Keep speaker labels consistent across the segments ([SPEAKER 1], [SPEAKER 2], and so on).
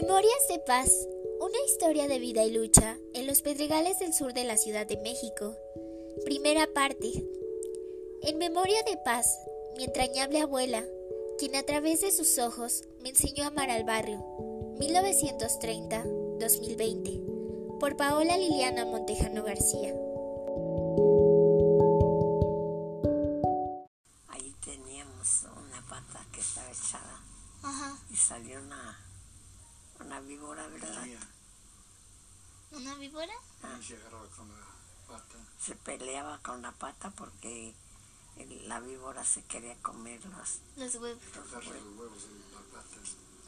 [SPEAKER 1] Memorias de Paz, una historia de vida y lucha en los pedregales del sur de la Ciudad de México. Primera parte. En memoria de Paz, mi entrañable abuela, quien a través de sus ojos me enseñó a amar al barrio. 1930-2020. Por Paola Liliana Montejano García.
[SPEAKER 2] Víbora.
[SPEAKER 1] ¿Una víbora?
[SPEAKER 2] Ah,
[SPEAKER 3] se agarraba con la pata.
[SPEAKER 2] se peleaba con la pata porque el- la víbora se quería comer los,
[SPEAKER 1] Los
[SPEAKER 2] huevos.
[SPEAKER 3] los huevos. en la pata.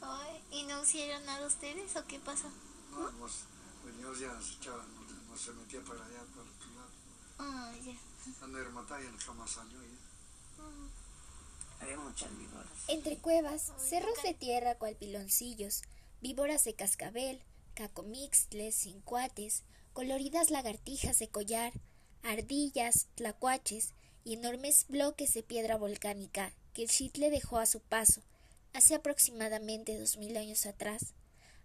[SPEAKER 1] Ay, ¿Y no hicieron nada ustedes o qué pasó?
[SPEAKER 3] No, pues, los niños ya se echaban, no, no se metía para allá, para otro lado.
[SPEAKER 1] Ah, ya.
[SPEAKER 3] La hermata ya jamás salió ya.
[SPEAKER 2] Había muchas víboras.
[SPEAKER 1] Entre cuevas, cerros de tierra cual piloncillos, víboras de cascabel, cacomixtles, cincuates, coloridas lagartijas de collar, ardillas, tlacuaches y enormes bloques de piedra volcánica que el Xitle dejó a su paso hace aproximadamente dos mil años atrás.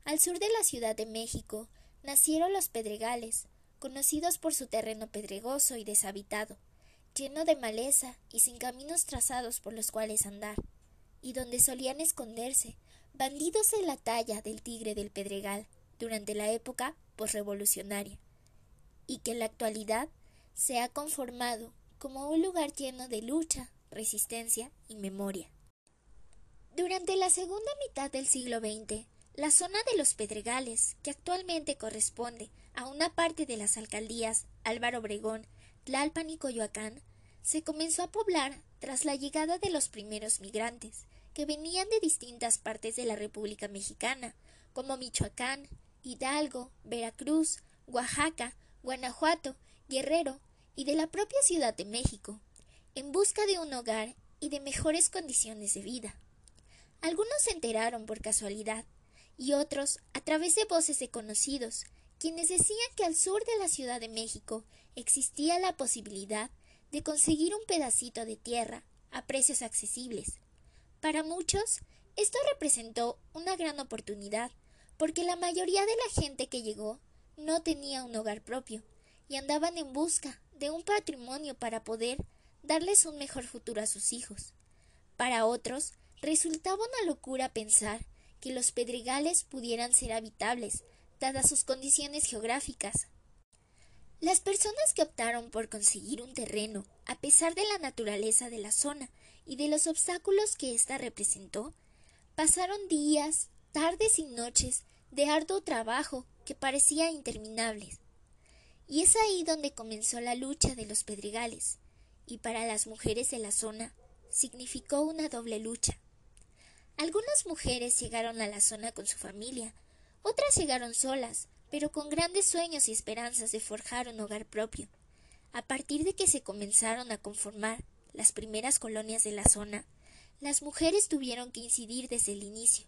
[SPEAKER 1] Al sur de la Ciudad de México nacieron los pedregales, conocidos por su terreno pedregoso y deshabitado, lleno de maleza y sin caminos trazados por los cuales andar, y donde solían esconderse bandidos de la talla del tigre del Pedregal durante la época posrevolucionaria, y que en la actualidad se ha conformado como un lugar lleno de lucha, resistencia y memoria. Durante la segunda mitad del siglo XX, la zona de los Pedregales, que actualmente corresponde a una parte de las alcaldías Álvaro Obregón, Tlalpan y Coyoacán, se comenzó a poblar tras la llegada de los primeros migrantes, que venían de distintas partes de la República Mexicana, como Michoacán, Hidalgo, Veracruz, Oaxaca, Guanajuato, Guerrero y de la propia Ciudad de México, en busca de un hogar y de mejores condiciones de vida. Algunos se enteraron por casualidad y otros a través de voces de conocidos, quienes decían que al sur de la Ciudad de México existía la posibilidad de conseguir un pedacito de tierra a precios accesibles. Para muchos, esto representó una gran oportunidad, porque la mayoría de la gente que llegó no tenía un hogar propio y andaban en busca de un patrimonio para poder darles un mejor futuro a sus hijos. Para otros, resultaba una locura pensar que los pedregales pudieran ser habitables, dadas sus condiciones geográficas. Las personas que optaron por conseguir un terreno, a pesar de la naturaleza de la zona y de los obstáculos que ésta representó, pasaron días, tardes y noches de arduo trabajo que parecía interminables. Y es ahí donde comenzó la lucha de los pedregales, y para las mujeres de la zona significó una doble lucha. Algunas mujeres llegaron a la zona con su familia, otras llegaron solas, pero con grandes sueños y esperanzas de forjar un hogar propio. A partir de que se comenzaron a conformar las primeras colonias de la zona, las mujeres tuvieron que incidir desde el inicio,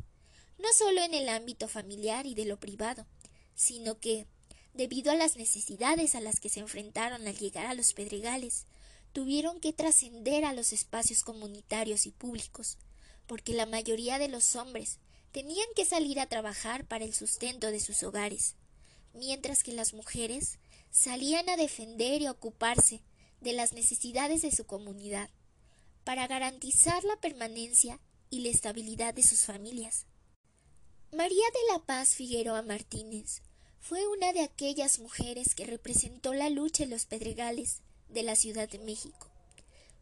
[SPEAKER 1] no solo en el ámbito familiar y de lo privado, sino que, debido a las necesidades a las que se enfrentaron al llegar a los pedregales, tuvieron que trascender a los espacios comunitarios y públicos, porque la mayoría de los hombres tenían que salir a trabajar para el sustento de sus hogares, mientras que las mujeres salían a defender y a ocuparse de las necesidades de su comunidad, para garantizar la permanencia y la estabilidad de sus familias. María de la Paz Figueroa Martínez fue una de aquellas mujeres que representó la lucha en los pedregales de la Ciudad de México.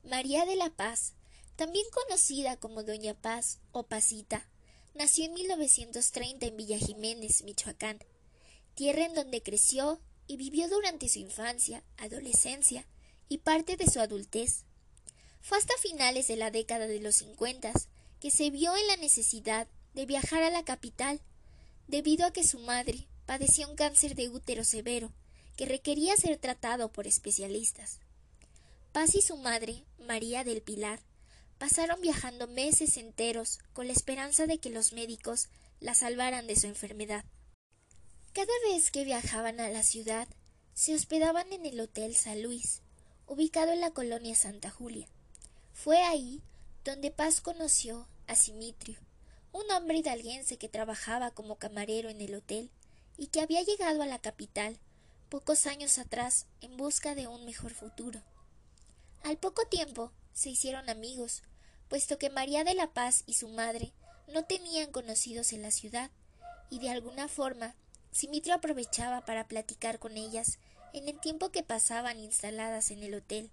[SPEAKER 1] María de la Paz, también conocida como Doña Paz o Pasita, nació en 1930 en Villa Jiménez, Michoacán, tierra en donde creció y vivió durante su infancia, adolescencia y parte de su adultez. Fue hasta finales de la década de los cincuentas que se vio en la necesidad de viajar a la capital, debido a que su madre padecía un cáncer de útero severo que requería ser tratado por especialistas. Paz y su madre, María del Pilar, pasaron viajando meses enteros con la esperanza de que los médicos la salvaran de su enfermedad. Cada vez que viajaban a la ciudad, se hospedaban en el Hotel San Luis, ubicado en la colonia Santa Julia. Fue ahí donde Paz conoció a Simitrio, un hombre hidalguense que trabajaba como camarero en el hotel y que había llegado a la capital pocos años atrás en busca de un mejor futuro. Al poco tiempo se hicieron amigos, puesto que María de la Paz y su madre no tenían conocidos en la ciudad, y de alguna forma Simitrio aprovechaba para platicar con ellas en el tiempo que pasaban instaladas en el hotel.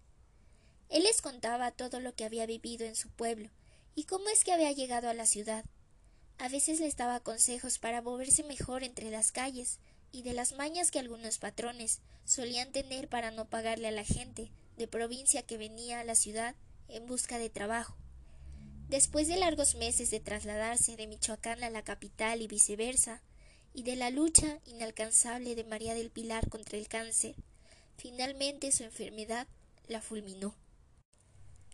[SPEAKER 1] Él les contaba todo lo que había vivido en su pueblo y cómo es que había llegado a la ciudad. A veces les daba consejos para moverse mejor entre las calles y de las mañas que algunos patrones solían tener para no pagarle a la gente de provincia que venía a la ciudad en busca de trabajo. Después de largos meses de trasladarse de Michoacán a la capital y viceversa, y de la lucha inalcanzable de María del Pilar contra el cáncer, finalmente su enfermedad la fulminó.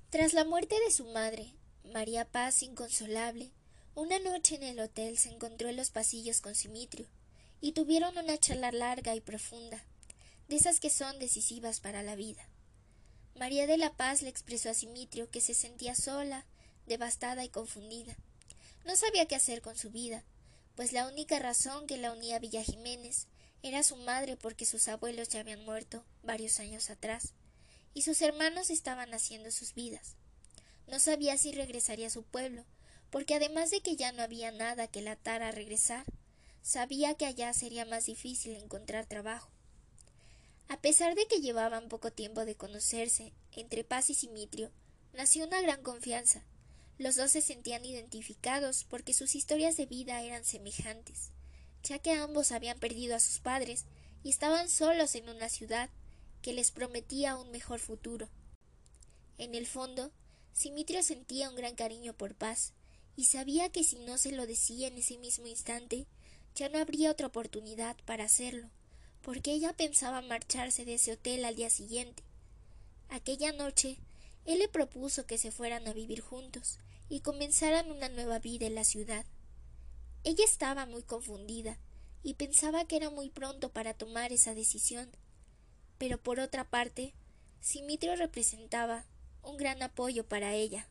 [SPEAKER 1] Tras la muerte de su madre, María Paz, inconsolable, una noche en el hotel se encontró en los pasillos con Simitrio, y tuvieron una charla larga y profunda, de esas que son decisivas para la vida. María de la Paz le expresó a Simitrio que se sentía sola, devastada y confundida. No sabía qué hacer con su vida, pues la única razón que la unía a Villa Jiménez era su madre porque sus abuelos ya habían muerto varios años atrás, y sus hermanos estaban haciendo sus vidas. No sabía si regresaría a su pueblo, porque además de que ya no había nada que la atara a regresar, sabía que allá sería más difícil encontrar trabajo. A pesar de que llevaban poco tiempo de conocerse, entre Paz y Simitrio, nació una gran confianza, los dos se sentían identificados porque sus historias de vida eran semejantes, ya que ambos habían perdido a sus padres y estaban solos en una ciudad que les prometía un mejor futuro. En el fondo, Simitrio sentía un gran cariño por Paz, y sabía que si no se lo decía en ese mismo instante, ya no habría otra oportunidad para hacerlo, porque ella pensaba marcharse de ese hotel al día siguiente. Aquella noche, él le propuso que se fueran a vivir juntos, y comenzaran una nueva vida en la ciudad. Ella estaba muy confundida y pensaba que era muy pronto para tomar esa decisión. Pero por otra parte, Simitrio representaba un gran apoyo para ella.